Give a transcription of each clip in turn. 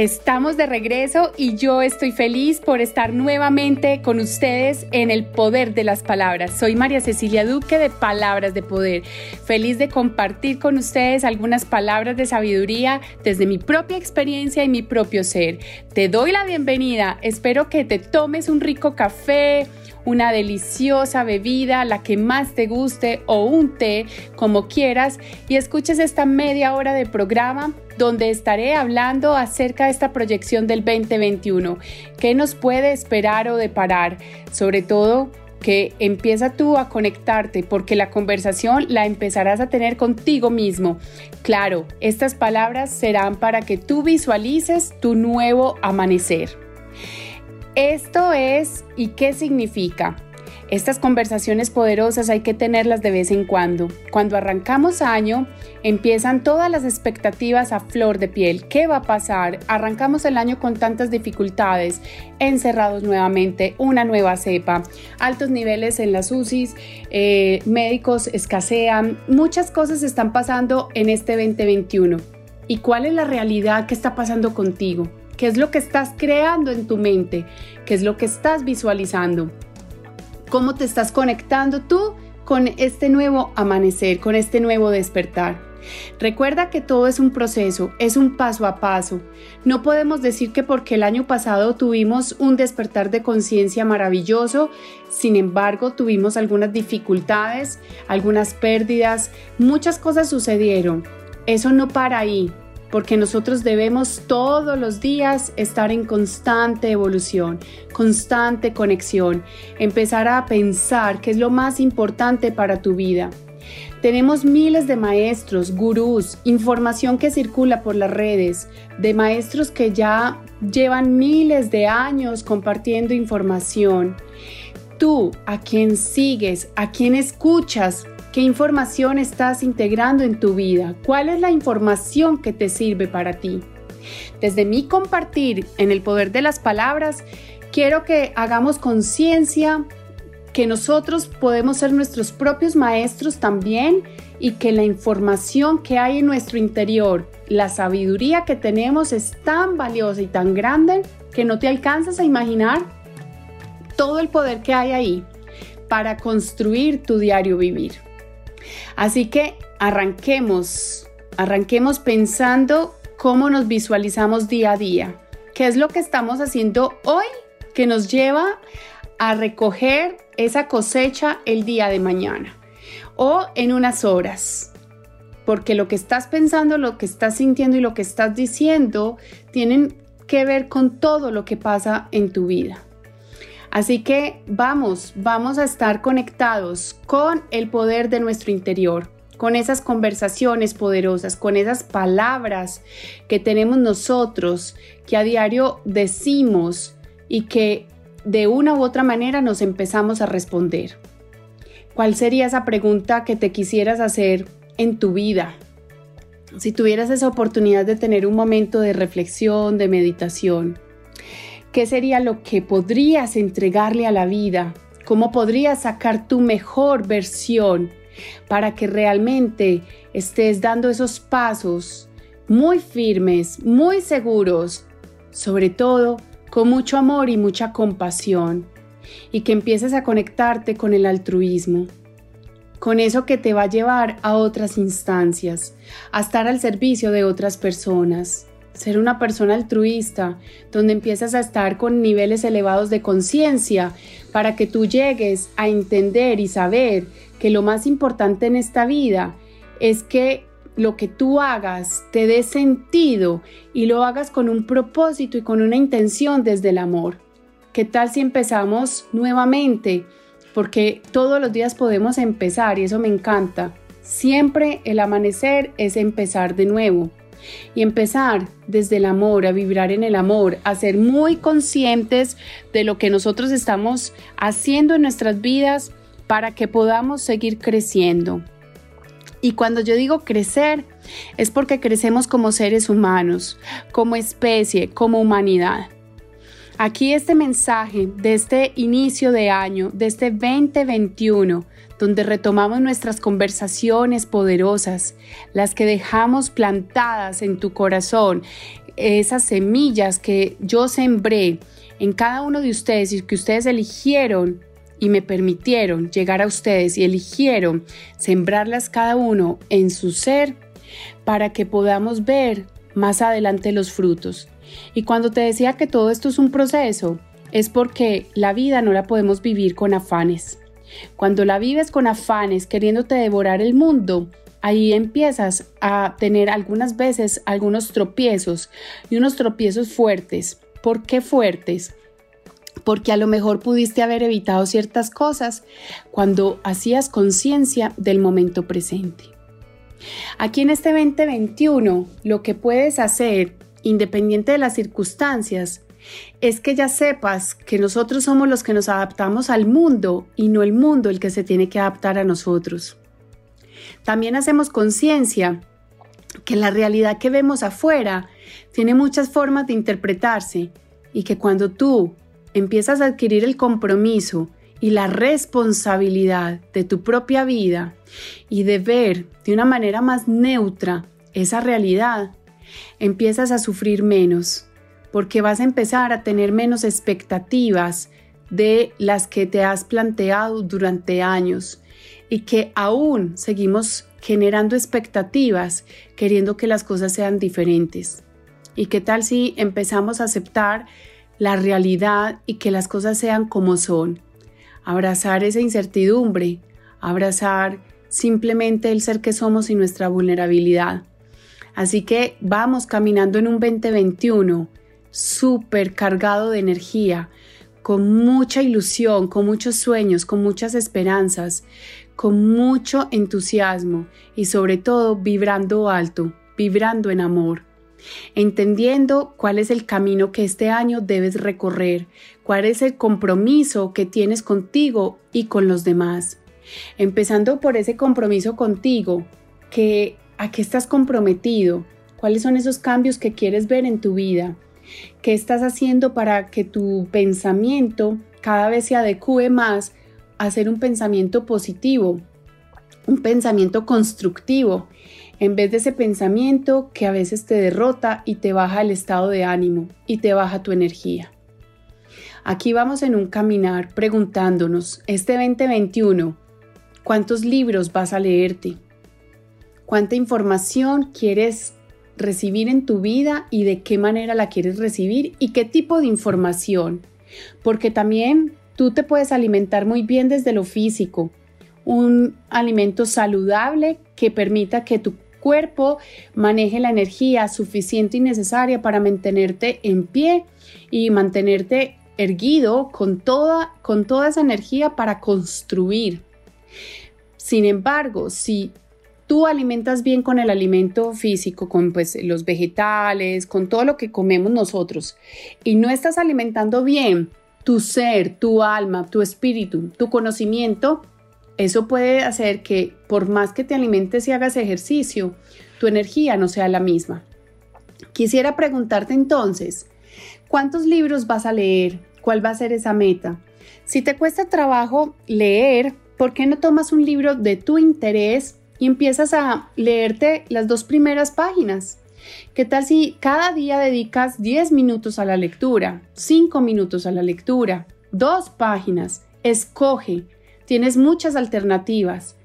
Estamos de regreso y yo estoy feliz por estar nuevamente con ustedes en el poder de las palabras. Soy María Cecilia Duque de Palabras de Poder. Feliz de compartir con ustedes algunas palabras de sabiduría desde mi propia experiencia y mi propio ser. Te doy la bienvenida. Espero que te tomes un rico café una deliciosa bebida, la que más te guste o un té, como quieras, y escuches esta media hora de programa donde estaré hablando acerca de esta proyección del 2021. ¿Qué nos puede esperar o deparar? Sobre todo, que empieza tú a conectarte porque la conversación la empezarás a tener contigo mismo. Claro, estas palabras serán para que tú visualices tu nuevo amanecer. Esto es y qué significa. Estas conversaciones poderosas hay que tenerlas de vez en cuando. Cuando arrancamos año, empiezan todas las expectativas a flor de piel. ¿Qué va a pasar? Arrancamos el año con tantas dificultades, encerrados nuevamente, una nueva cepa, altos niveles en las UCIs, eh, médicos escasean, muchas cosas están pasando en este 2021. ¿Y cuál es la realidad que está pasando contigo? ¿Qué es lo que estás creando en tu mente? ¿Qué es lo que estás visualizando? ¿Cómo te estás conectando tú con este nuevo amanecer, con este nuevo despertar? Recuerda que todo es un proceso, es un paso a paso. No podemos decir que porque el año pasado tuvimos un despertar de conciencia maravilloso, sin embargo tuvimos algunas dificultades, algunas pérdidas, muchas cosas sucedieron. Eso no para ahí porque nosotros debemos todos los días estar en constante evolución, constante conexión, empezar a pensar qué es lo más importante para tu vida. Tenemos miles de maestros, gurús, información que circula por las redes, de maestros que ya llevan miles de años compartiendo información. Tú, a quien sigues, a quien escuchas, ¿Qué información estás integrando en tu vida? ¿Cuál es la información que te sirve para ti? Desde mi compartir en el poder de las palabras, quiero que hagamos conciencia que nosotros podemos ser nuestros propios maestros también y que la información que hay en nuestro interior, la sabiduría que tenemos es tan valiosa y tan grande que no te alcanzas a imaginar todo el poder que hay ahí para construir tu diario vivir. Así que arranquemos, arranquemos pensando cómo nos visualizamos día a día. ¿Qué es lo que estamos haciendo hoy que nos lleva a recoger esa cosecha el día de mañana o en unas horas? Porque lo que estás pensando, lo que estás sintiendo y lo que estás diciendo tienen que ver con todo lo que pasa en tu vida. Así que vamos, vamos a estar conectados con el poder de nuestro interior, con esas conversaciones poderosas, con esas palabras que tenemos nosotros, que a diario decimos y que de una u otra manera nos empezamos a responder. ¿Cuál sería esa pregunta que te quisieras hacer en tu vida? Si tuvieras esa oportunidad de tener un momento de reflexión, de meditación, ¿Qué sería lo que podrías entregarle a la vida? ¿Cómo podrías sacar tu mejor versión para que realmente estés dando esos pasos muy firmes, muy seguros, sobre todo con mucho amor y mucha compasión, y que empieces a conectarte con el altruismo, con eso que te va a llevar a otras instancias, a estar al servicio de otras personas ser una persona altruista, donde empiezas a estar con niveles elevados de conciencia para que tú llegues a entender y saber que lo más importante en esta vida es que lo que tú hagas te dé sentido y lo hagas con un propósito y con una intención desde el amor. ¿Qué tal si empezamos nuevamente? Porque todos los días podemos empezar y eso me encanta. Siempre el amanecer es empezar de nuevo y empezar desde el amor, a vibrar en el amor, a ser muy conscientes de lo que nosotros estamos haciendo en nuestras vidas para que podamos seguir creciendo. Y cuando yo digo crecer, es porque crecemos como seres humanos, como especie, como humanidad. Aquí este mensaje de este inicio de año, de este 2021, donde retomamos nuestras conversaciones poderosas, las que dejamos plantadas en tu corazón, esas semillas que yo sembré en cada uno de ustedes y que ustedes eligieron y me permitieron llegar a ustedes y eligieron sembrarlas cada uno en su ser para que podamos ver más adelante los frutos. Y cuando te decía que todo esto es un proceso, es porque la vida no la podemos vivir con afanes. Cuando la vives con afanes, queriéndote devorar el mundo, ahí empiezas a tener algunas veces algunos tropiezos y unos tropiezos fuertes. ¿Por qué fuertes? Porque a lo mejor pudiste haber evitado ciertas cosas cuando hacías conciencia del momento presente. Aquí en este 2021, lo que puedes hacer, independiente de las circunstancias, es que ya sepas que nosotros somos los que nos adaptamos al mundo y no el mundo el que se tiene que adaptar a nosotros. También hacemos conciencia que la realidad que vemos afuera tiene muchas formas de interpretarse y que cuando tú empiezas a adquirir el compromiso y la responsabilidad de tu propia vida y de ver de una manera más neutra esa realidad, empiezas a sufrir menos porque vas a empezar a tener menos expectativas de las que te has planteado durante años y que aún seguimos generando expectativas queriendo que las cosas sean diferentes. ¿Y qué tal si empezamos a aceptar la realidad y que las cosas sean como son? Abrazar esa incertidumbre, abrazar simplemente el ser que somos y nuestra vulnerabilidad. Así que vamos caminando en un 2021 súper cargado de energía, con mucha ilusión, con muchos sueños, con muchas esperanzas, con mucho entusiasmo y sobre todo vibrando alto, vibrando en amor, entendiendo cuál es el camino que este año debes recorrer, cuál es el compromiso que tienes contigo y con los demás. Empezando por ese compromiso contigo, que a qué estás comprometido, cuáles son esos cambios que quieres ver en tu vida, ¿Qué estás haciendo para que tu pensamiento cada vez se adecue más a ser un pensamiento positivo, un pensamiento constructivo, en vez de ese pensamiento que a veces te derrota y te baja el estado de ánimo y te baja tu energía? Aquí vamos en un caminar preguntándonos, este 2021, ¿cuántos libros vas a leerte? ¿Cuánta información quieres recibir en tu vida y de qué manera la quieres recibir y qué tipo de información. Porque también tú te puedes alimentar muy bien desde lo físico, un alimento saludable que permita que tu cuerpo maneje la energía suficiente y necesaria para mantenerte en pie y mantenerte erguido con toda, con toda esa energía para construir. Sin embargo, si tú alimentas bien con el alimento físico, con pues, los vegetales, con todo lo que comemos nosotros, y no estás alimentando bien tu ser, tu alma, tu espíritu, tu conocimiento, eso puede hacer que por más que te alimentes y hagas ejercicio, tu energía no sea la misma. Quisiera preguntarte entonces, ¿cuántos libros vas a leer? ¿Cuál va a ser esa meta? Si te cuesta trabajo leer, ¿por qué no tomas un libro de tu interés y empiezas a leerte las dos primeras páginas. ¿Qué tal si cada día dedicas 10 minutos a la lectura, 5 minutos a la lectura, dos páginas? Escoge, tienes muchas alternativas.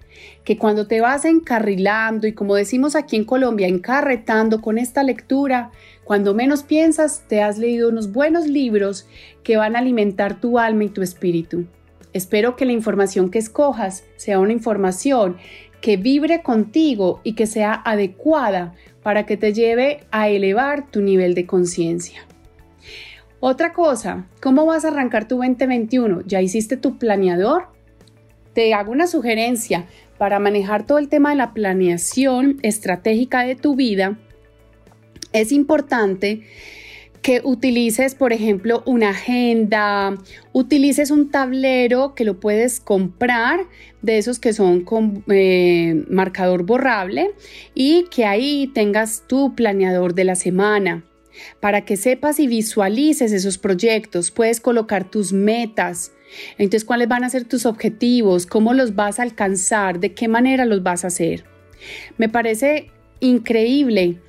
Que cuando te vas encarrilando y como decimos aquí en Colombia, encarretando con esta lectura, cuando menos piensas, te has leído unos buenos libros que van a alimentar tu alma y tu espíritu. Espero que la información que escojas sea una información que vibre contigo y que sea adecuada para que te lleve a elevar tu nivel de conciencia. Otra cosa, ¿cómo vas a arrancar tu 2021? ¿Ya hiciste tu planeador? Te hago una sugerencia para manejar todo el tema de la planeación estratégica de tu vida. es importante que utilices, por ejemplo, una agenda, utilices un tablero que lo puedes comprar de esos que son con eh, marcador borrable y que ahí tengas tu planeador de la semana. Para que sepas y visualices esos proyectos, puedes colocar tus metas. Entonces, ¿cuáles van a ser tus objetivos? ¿Cómo los vas a alcanzar? ¿De qué manera los vas a hacer? Me parece increíble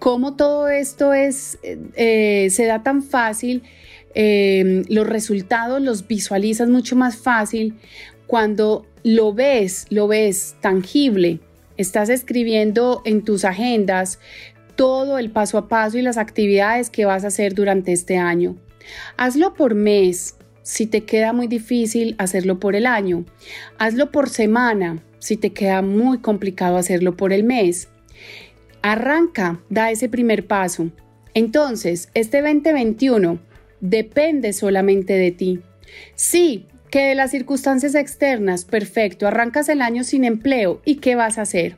cómo todo esto es, eh, se da tan fácil, eh, los resultados los visualizas mucho más fácil cuando lo ves, lo ves tangible. Estás escribiendo en tus agendas todo el paso a paso y las actividades que vas a hacer durante este año. Hazlo por mes, si te queda muy difícil hacerlo por el año. Hazlo por semana, si te queda muy complicado hacerlo por el mes. Arranca, da ese primer paso. Entonces, este 2021 depende solamente de ti. Sí, que de las circunstancias externas, perfecto, arrancas el año sin empleo y ¿qué vas a hacer?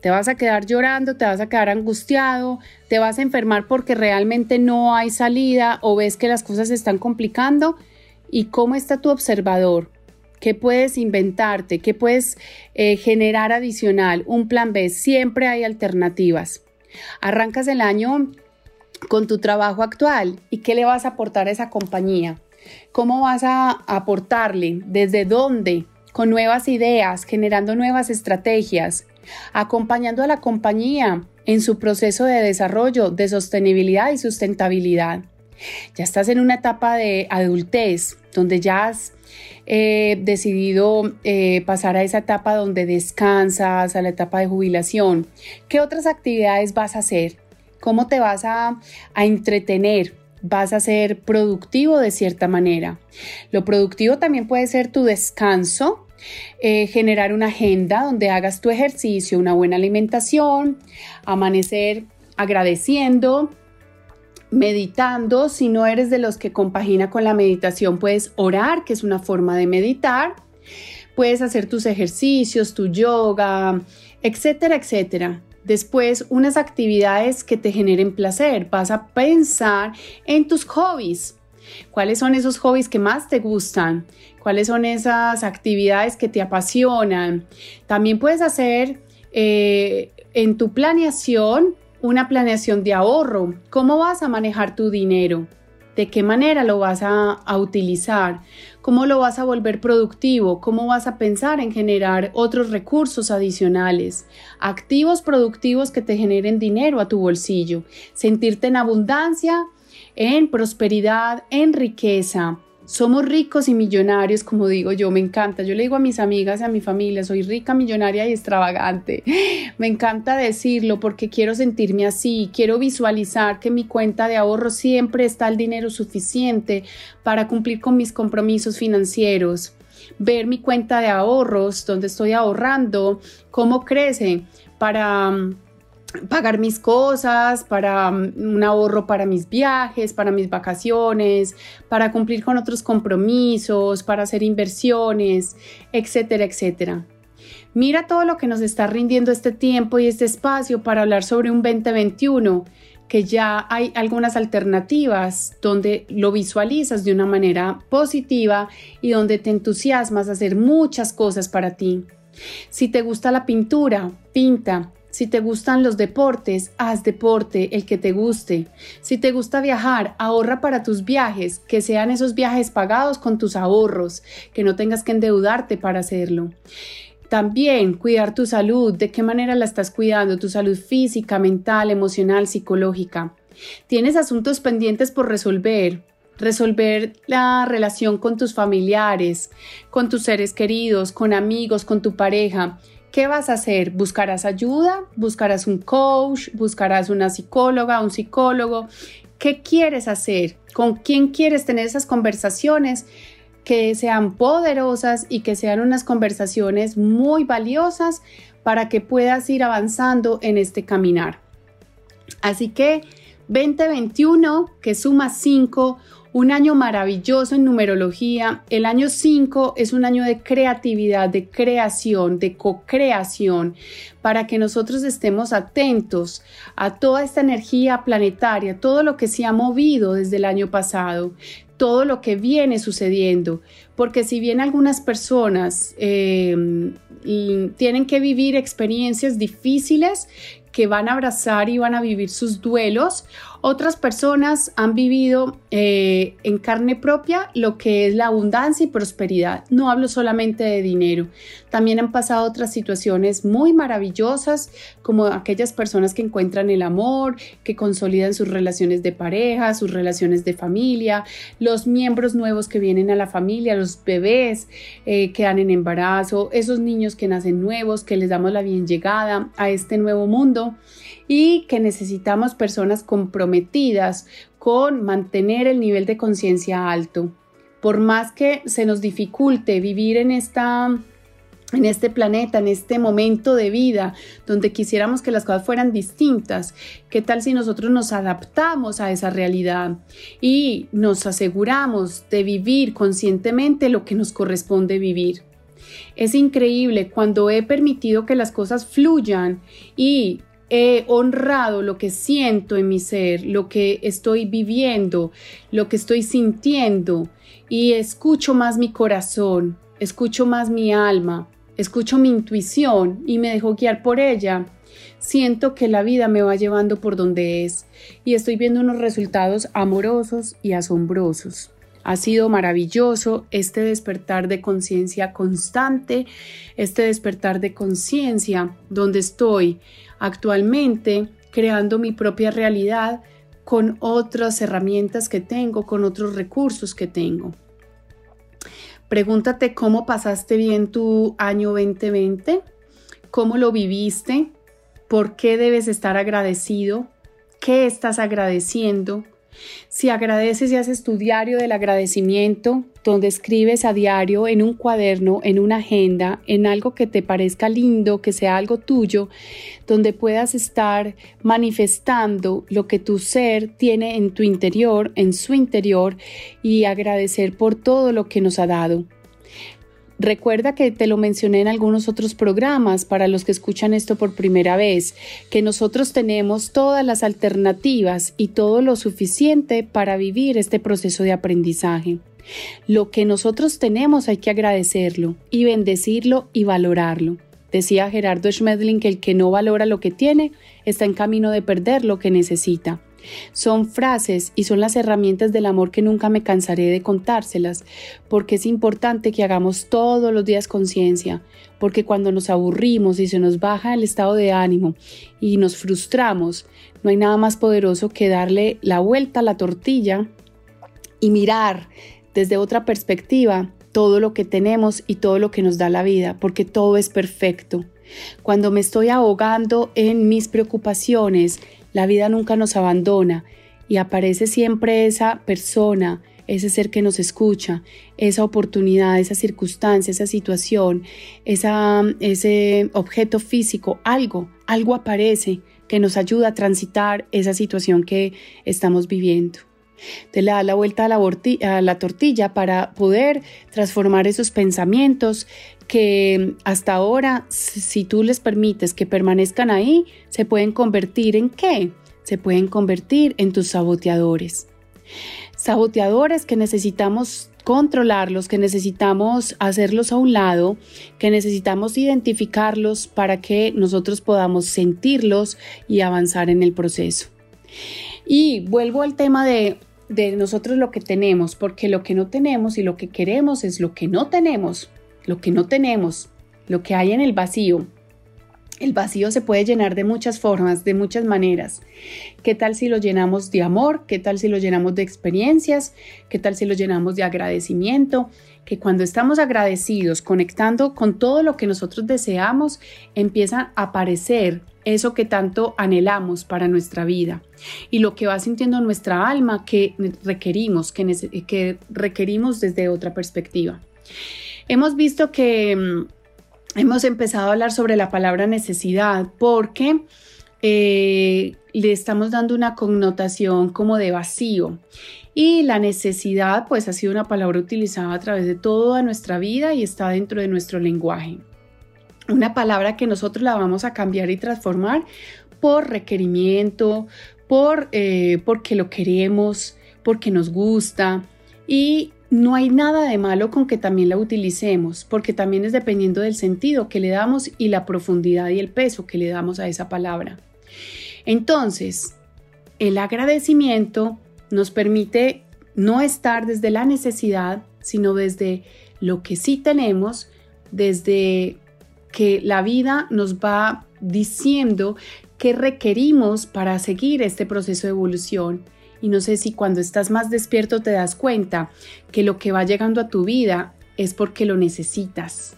Te vas a quedar llorando, te vas a quedar angustiado, te vas a enfermar porque realmente no hay salida o ves que las cosas se están complicando. ¿Y cómo está tu observador? ¿Qué puedes inventarte? ¿Qué puedes eh, generar adicional? Un plan B. Siempre hay alternativas. Arrancas el año con tu trabajo actual y qué le vas a aportar a esa compañía. ¿Cómo vas a aportarle? ¿Desde dónde? Con nuevas ideas, generando nuevas estrategias, acompañando a la compañía en su proceso de desarrollo, de sostenibilidad y sustentabilidad. Ya estás en una etapa de adultez, donde ya has eh, decidido eh, pasar a esa etapa donde descansas, a la etapa de jubilación, ¿qué otras actividades vas a hacer? ¿Cómo te vas a, entretener? vas a ser productivo de cierta manera. Lo productivo también puede ser tu descanso, eh, generar una agenda donde hagas tu ejercicio, una buena alimentación, amanecer agradeciendo, meditando. Si no eres de los que compagina con la meditación, puedes orar, que es una forma de meditar. Puedes hacer tus ejercicios, tu yoga, etcétera, etcétera. Después, unas actividades que te generen placer. Vas a pensar en tus hobbies. ¿Cuáles son esos hobbies que más te gustan? ¿Cuáles son esas actividades que te apasionan? También puedes hacer eh, en tu planeación una planeación de ahorro. ¿Cómo vas a manejar tu dinero? ¿De qué manera lo vas a, utilizar? ¿Cómo lo vas a volver productivo? ¿Cómo vas a pensar en generar otros recursos adicionales? Activos productivos que te generen dinero a tu bolsillo. Sentirte en abundancia, en prosperidad, en riqueza. Somos ricos y millonarios, como digo yo, me encanta. Yo le digo a mis amigas y a mi familia, soy rica, millonaria y extravagante. Me encanta decirlo porque quiero sentirme así, quiero visualizar que mi cuenta de ahorro siempre está el dinero suficiente para cumplir con mis compromisos financieros. Ver mi cuenta de ahorros, donde estoy ahorrando, cómo crece para pagar mis cosas, para mm, un ahorro para mis viajes, para mis vacaciones, para cumplir con otros compromisos, para hacer inversiones, etcétera, etcétera. Mira todo lo que nos está rindiendo este tiempo y este espacio para hablar sobre un 2021 que ya hay algunas alternativas donde lo visualizas de una manera positiva y donde te entusiasmas a hacer muchas cosas para ti. Si te gusta la pintura, pinta. Si te gustan los deportes, haz deporte, el que te guste. Si te gusta viajar, ahorra para tus viajes, que sean esos viajes pagados con tus ahorros, que no tengas que endeudarte para hacerlo. También cuidar tu salud, de qué manera la estás cuidando, tu salud física, mental, emocional, psicológica. Tienes asuntos pendientes por resolver, resolver la relación con tus familiares, con tus seres queridos, con amigos, con tu pareja. ¿Qué vas a hacer? ¿Buscarás ayuda? ¿Buscarás un coach? ¿Buscarás una psicóloga, un psicólogo? ¿Qué quieres hacer? ¿Con quién quieres tener esas conversaciones que sean poderosas y que sean unas conversaciones muy valiosas para que puedas ir avanzando en este caminar? Así que 2021, que suma 5, un año maravilloso en numerología. El año 5 es un año de creatividad, de creación, de co-creación, para que nosotros estemos atentos a toda esta energía planetaria, todo lo que se ha movido desde el año pasado, todo lo que viene sucediendo, porque si bien algunas personas eh, tienen que vivir experiencias difíciles, que van a abrazar y van a vivir sus duelos. Otras personas han vivido eh, en carne propia lo que es la abundancia y prosperidad. No hablo solamente de dinero. También han pasado otras situaciones muy maravillosas, como aquellas personas que encuentran el amor, que consolidan sus relaciones de pareja, sus relaciones de familia, los miembros nuevos que vienen a la familia, los bebés eh, que dan en embarazo, esos niños que nacen nuevos, que les damos la bien llegada a este nuevo y que necesitamos personas comprometidas con mantener el nivel de conciencia alto. Por más que se nos dificulte vivir en esta en este planeta, en este momento de vida, donde quisiéramos que las cosas fueran distintas, ¿qué tal si nosotros nos adaptamos a esa realidad y nos aseguramos de vivir conscientemente lo que nos corresponde vivir? Es increíble cuando he permitido que las cosas fluyan y he honrado lo que siento en mi ser, lo que estoy viviendo, lo que estoy sintiendo y escucho más mi corazón, escucho más mi alma, escucho mi intuición y me dejo guiar por ella. Siento que la vida me va llevando por donde es y estoy viendo unos resultados amorosos y asombrosos. Ha sido maravilloso este despertar de conciencia constante, este despertar de conciencia donde estoy actualmente creando mi propia realidad con otras herramientas que tengo, con otros recursos que tengo. Pregúntate cómo pasaste bien tu año 2020, cómo lo viviste, por qué debes estar agradecido, qué estás agradeciendo, si agradeces y haces tu diario del agradecimiento, donde escribes a diario en un cuaderno, en una agenda, en algo que te parezca lindo, que sea algo tuyo, donde puedas estar manifestando lo que tu ser tiene en tu interior, en su interior, y agradecer por todo lo que nos ha dado. Recuerda que te lo mencioné en algunos otros programas para los que escuchan esto por primera vez, que nosotros tenemos todas las alternativas y todo lo suficiente para vivir este proceso de aprendizaje. Lo que nosotros tenemos hay que agradecerlo y bendecirlo y valorarlo. Decía Gerardo Schmedling que el que no valora lo que tiene está en camino de perder lo que necesita. Son frases y son las herramientas del amor que nunca me cansaré de contárselas, porque es importante que hagamos todos los días conciencia, porque cuando nos aburrimos y se nos baja el estado de ánimo y nos frustramos, no hay nada más poderoso que darle la vuelta a la tortilla y mirar desde otra perspectiva todo lo que tenemos y todo lo que nos da la vida, porque todo es perfecto. Cuando me estoy ahogando en mis preocupaciones, la vida nunca nos abandona y aparece siempre esa persona, ese ser que nos escucha, esa oportunidad, esa circunstancia, esa situación, ese objeto físico, algo, algo aparece que nos ayuda a transitar esa situación que estamos viviendo. Te le da la vuelta a la tortilla para poder transformar esos pensamientos que hasta ahora, si tú les permites que permanezcan ahí, se pueden convertir en qué? Se pueden convertir en tus saboteadores. Saboteadores que necesitamos controlarlos, que necesitamos hacerlos a un lado, que necesitamos identificarlos para que nosotros podamos sentirlos y avanzar en el proceso. Y vuelvo al tema de, de nosotros lo que tenemos, porque lo que no tenemos y lo que queremos es lo que no tenemos lo que no tenemos, lo que hay en el vacío. El vacío se puede llenar de muchas formas, de muchas maneras. ¿Qué tal si lo llenamos de amor? ¿Qué tal si lo llenamos de experiencias? ¿Qué tal si lo llenamos de agradecimiento? Que cuando estamos agradecidos, conectando con todo lo que nosotros deseamos, empieza a aparecer eso que tanto anhelamos para nuestra vida y lo que va sintiendo nuestra alma que requerimos, que, que requerimos desde otra perspectiva. Hemos visto que mm, hemos empezado a hablar sobre la palabra necesidad porque eh, le estamos dando una connotación como de vacío. Y la necesidad, pues ha sido una palabra utilizada a través de toda nuestra vida y está dentro de nuestro lenguaje. Una palabra que nosotros la vamos a cambiar y transformar por requerimiento, por eh, porque lo queremos, porque nos gusta y no hay nada de malo con que también la utilicemos, porque también es dependiendo del sentido que le damos y la profundidad y el peso que le damos a esa palabra. Entonces, el agradecimiento nos permite no estar desde la necesidad, sino desde lo que sí tenemos, desde que la vida nos va diciendo qué requerimos para seguir este proceso de evolución y no sé si cuando estás más despierto te das cuenta que lo que va llegando a tu vida es porque lo necesitas.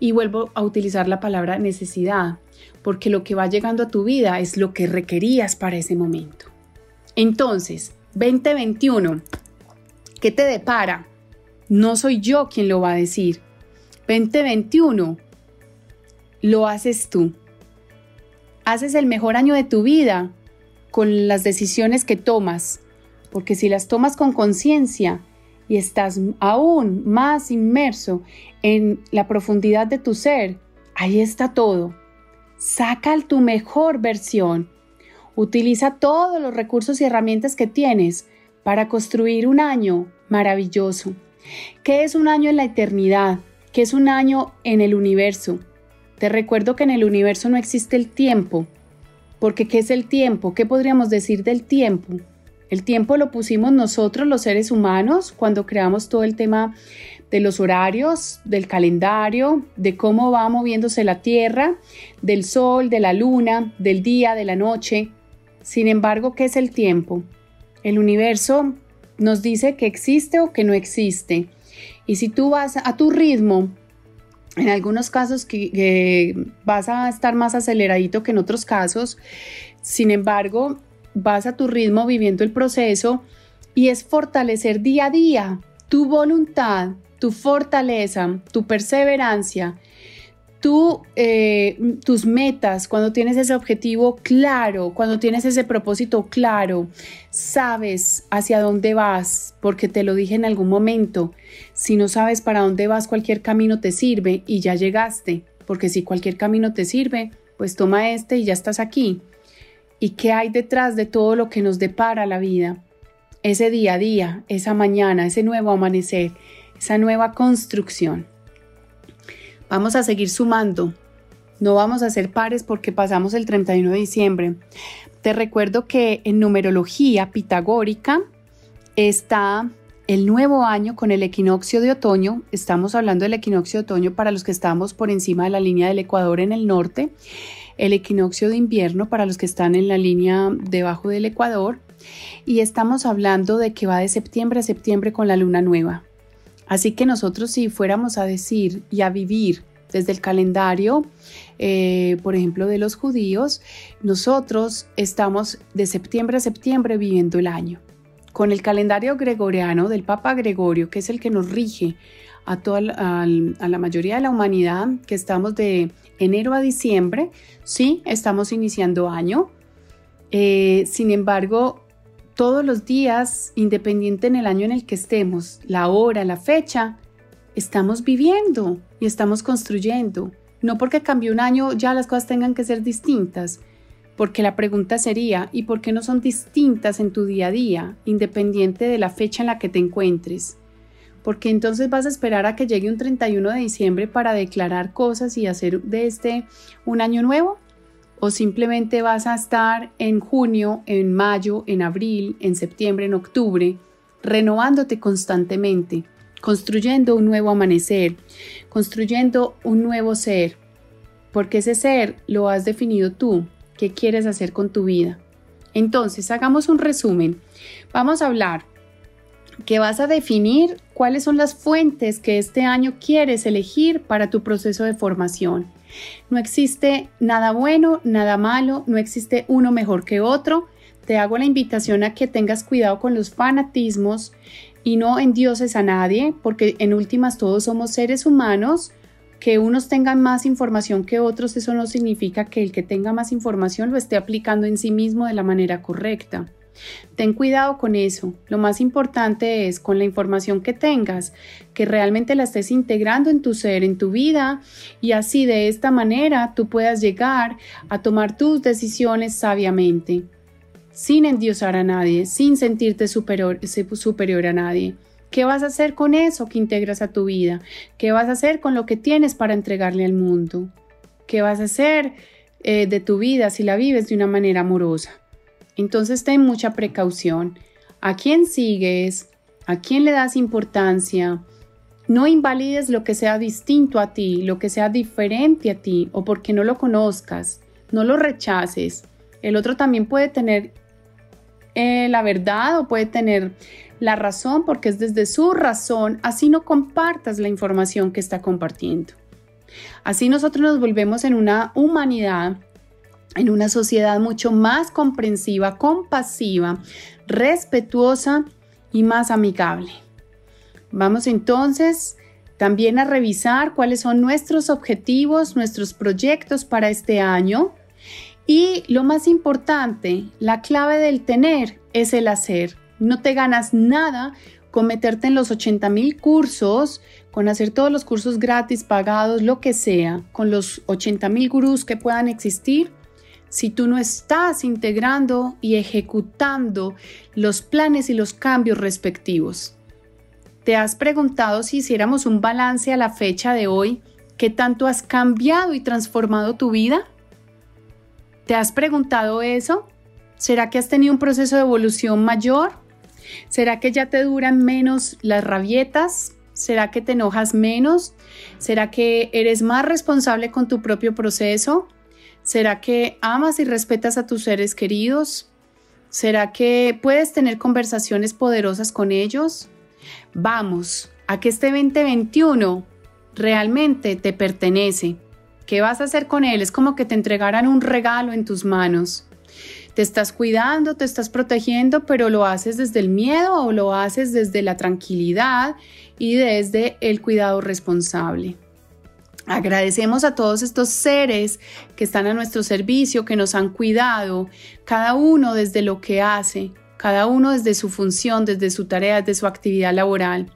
Y vuelvo a utilizar la palabra necesidad, porque lo que va llegando a tu vida es lo que requerías para ese momento. Entonces, 2021, ¿qué te depara? No soy yo quien lo va a decir. 2021, lo haces tú. Haces el mejor año de tu vida con las decisiones que tomas, porque si las tomas con conciencia y estás aún más inmerso en la profundidad de tu ser, ahí está todo. Saca tu mejor versión. Utiliza todos los recursos y herramientas que tienes para construir un año maravilloso. ¿Qué es un año en la eternidad? ¿Qué es un año en el universo? Te recuerdo que en el universo no existe el tiempo, porque ¿qué es el tiempo? ¿Qué podríamos decir del tiempo? El tiempo lo pusimos nosotros los seres humanos cuando creamos todo el tema de los horarios, del calendario, de cómo va moviéndose la Tierra, del Sol, de la Luna, del día, de la noche. Sin embargo, ¿qué es el tiempo? El universo nos dice que existe o que no existe. Y si tú vas a tu ritmo, en algunos casos que, vas a estar más aceleradito que en otros casos. Sin embargo, vas a tu ritmo viviendo el proceso y es fortalecer día a día tu voluntad, tu fortaleza, tu perseverancia tú, eh, tus metas, cuando tienes ese objetivo claro, cuando tienes ese propósito claro, sabes hacia dónde vas, porque te lo dije en algún momento, si no sabes para dónde vas, cualquier camino te sirve y ya llegaste, porque si cualquier camino te sirve, pues toma este y ya estás aquí. ¿Y qué hay detrás de todo lo que nos depara la vida? Ese día a día, esa mañana, ese nuevo amanecer, esa nueva construcción. Vamos a seguir sumando. No vamos a hacer pares porque pasamos el 31 de diciembre. Te recuerdo que en numerología pitagórica está el nuevo año con el equinoccio de otoño. Estamos hablando del equinoccio de otoño para los que estamos por encima de la línea del Ecuador en el norte. El equinoccio de invierno para los que están en la línea debajo del Ecuador. Y estamos hablando de que va de septiembre a septiembre con la luna nueva. Así que nosotros si fuéramos a decir y a vivir desde el calendario, eh, por ejemplo, de los judíos, nosotros estamos de septiembre a septiembre viviendo el año. Con el calendario gregoriano del Papa Gregorio, que es el que nos rige a, toda, a, la mayoría de la humanidad, que estamos de enero a diciembre, sí, estamos iniciando año. Eh, sin embargo, todos los días, independiente en el año en el que estemos, la hora, la fecha, estamos viviendo y estamos construyendo. No porque cambió un año ya las cosas tengan que ser distintas, porque la pregunta sería, ¿y por qué no son distintas en tu día a día, independiente de la fecha en la que te encuentres? Porque entonces vas a esperar a que llegue un 31 de diciembre para declarar cosas y hacer de este un año nuevo? O simplemente vas a estar en junio, en mayo, en abril, en septiembre, en octubre, renovándote constantemente, construyendo un nuevo amanecer, construyendo un nuevo ser, porque ese ser lo has definido tú, qué quieres hacer con tu vida. Entonces, hagamos un resumen. Vamos a hablar que vas a definir cuáles son las fuentes que este año quieres elegir para tu proceso de formación. No existe nada bueno, nada malo, no existe uno mejor que otro. Te hago la invitación a que tengas cuidado con los fanatismos y no endioses a nadie, porque en últimas todos somos seres humanos que unos tengan más información que otros, eso no significa que el que tenga más información lo esté aplicando en sí mismo de la manera correcta. Ten cuidado con eso. Lo más importante es con la información que tengas, que realmente la estés integrando en tu ser, en tu vida, y así de esta manera tú puedas llegar a tomar tus decisiones sabiamente, sin endiosar a nadie, sin sentirte superior, superior a nadie. ¿Qué vas a hacer con eso que integras a tu vida? ¿Qué vas a hacer con lo que tienes para entregarle al mundo? ¿Qué vas a hacer eh, de tu vida si la vives de una manera amorosa? Entonces ten mucha precaución. ¿A quién sigues? ¿A quién le das importancia? No invalides lo que sea distinto a ti, lo que sea diferente a ti o porque no lo conozcas. No lo rechaces. El otro también puede tener eh, la verdad o puede tener la razón porque es desde su razón, así no compartas la información que está compartiendo. Así nosotros nos volvemos en una humanidad en una sociedad mucho más comprensiva, compasiva, respetuosa y más amigable. Vamos entonces también a revisar cuáles son nuestros objetivos, nuestros proyectos para este año. Y lo más importante, la clave del tener es el hacer. No te ganas nada con meterte en los 80 mil cursos, con hacer todos los cursos gratis, pagados, lo que sea, con los 80 mil gurús que puedan existir si tú no estás integrando y ejecutando los planes y los cambios respectivos. ¿Te has preguntado si hiciéramos un balance a la fecha de hoy, qué tanto has cambiado y transformado tu vida? ¿Te has preguntado eso? ¿Será que has tenido un proceso de evolución mayor? ¿Será que ya te duran menos las rabietas? ¿Será que te enojas menos? ¿Será que eres más responsable con tu propio proceso? ¿Será que amas y respetas a tus seres queridos? ¿Será que puedes tener conversaciones poderosas con ellos? Vamos, a que este 2021 realmente te pertenece. ¿Qué vas a hacer con él? Es como que te entregaran un regalo en tus manos. Te estás cuidando, te estás protegiendo, pero lo haces desde el miedo o lo haces desde la tranquilidad y desde el cuidado responsable. Agradecemos a todos estos seres que están a nuestro servicio, que nos han cuidado, cada uno desde lo que hace, cada uno desde su función, desde su tarea, desde su actividad laboral.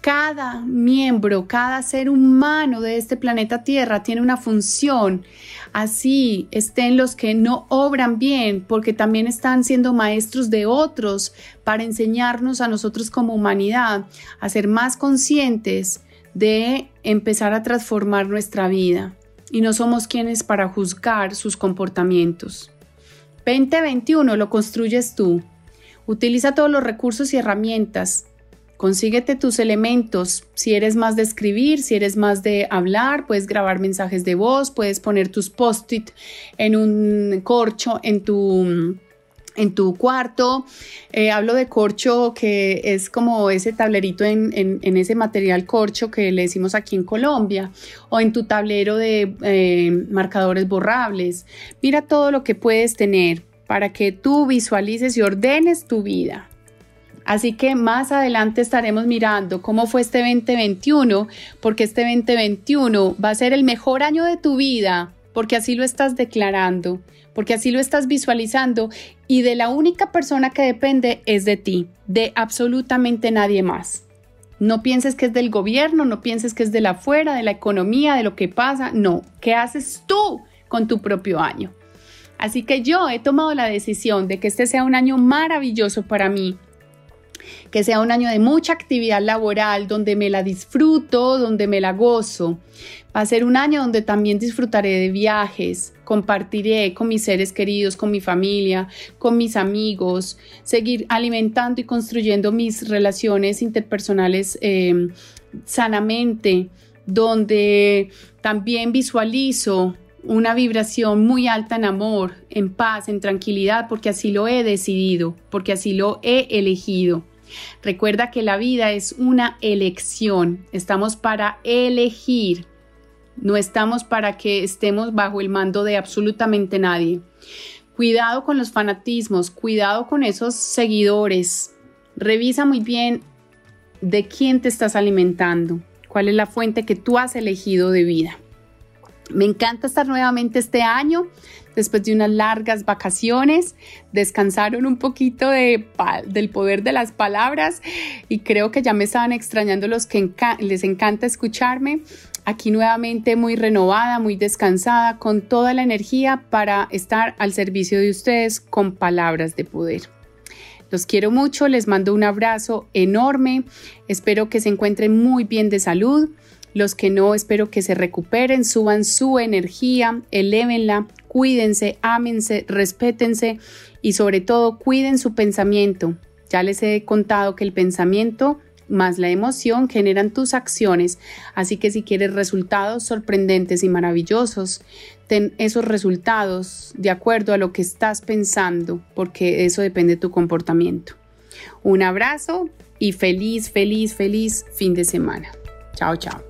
Cada miembro, cada ser humano de este planeta Tierra tiene una función. Así estén los que no obran bien, porque también están siendo maestros de otros para enseñarnos a nosotros como humanidad a ser más conscientes de empezar a transformar nuestra vida y no somos quienes para juzgar sus comportamientos. 2021 lo construyes tú. Utiliza todos los recursos y herramientas. Consíguete tus elementos. Si eres más de escribir, si eres más de hablar, puedes grabar mensajes de voz, puedes poner tus post-it en un corcho en tu en tu cuarto. Eh, hablo de corcho, que es como ese tablerito en, ese material corcho que le decimos aquí en Colombia, o en tu tablero de eh, marcadores borrables. Mira todo lo que puedes tener para que tú visualices y ordenes tu vida. Así que más adelante estaremos mirando cómo fue este 2021, porque este 2021 va a ser el mejor año de tu vida, porque así lo estás declarando porque así lo estás visualizando y de la única persona que depende es de ti, de absolutamente nadie más. No pienses que es del gobierno, no pienses que es de la afuera, de la economía, de lo que pasa, no, ¿qué haces tú con tu propio año? Así que yo he tomado la decisión de que este sea un año maravilloso para mí, que sea un año de mucha actividad laboral, donde me la disfruto, donde me la gozo. Va a ser un año donde también disfrutaré de viajes, compartiré con mis seres queridos, con mi familia, con mis amigos, seguir alimentando y construyendo mis relaciones interpersonales eh, sanamente, donde también visualizo una vibración muy alta en amor, en paz, en tranquilidad, porque así lo he decidido, porque así lo he elegido. Recuerda que la vida es una elección, estamos para elegir, no estamos para que estemos bajo el mando de absolutamente nadie. Cuidado con los fanatismos, cuidado con esos seguidores. Revisa muy bien de quién te estás alimentando, cuál es la fuente que tú has elegido de vida. Me encanta estar nuevamente este año, después de unas largas vacaciones, descansaron un poquito de, del poder de las palabras y creo que ya me estaban extrañando los que les encanta escucharme. Aquí nuevamente muy renovada, muy descansada, con toda la energía para estar al servicio de ustedes con palabras de poder. Los quiero mucho, les mando un abrazo enorme, espero que se encuentren muy bien de salud. Los que no, espero que se recuperen, suban su energía, elévenla, cuídense, ámense, respétense y sobre todo cuiden su pensamiento. Ya les he contado que el pensamiento más la emoción generan tus acciones, así que si quieres resultados sorprendentes y maravillosos, ten esos resultados de acuerdo a lo que estás pensando, porque eso depende de tu comportamiento. Un abrazo y feliz, feliz, feliz fin de semana. Chao, chao.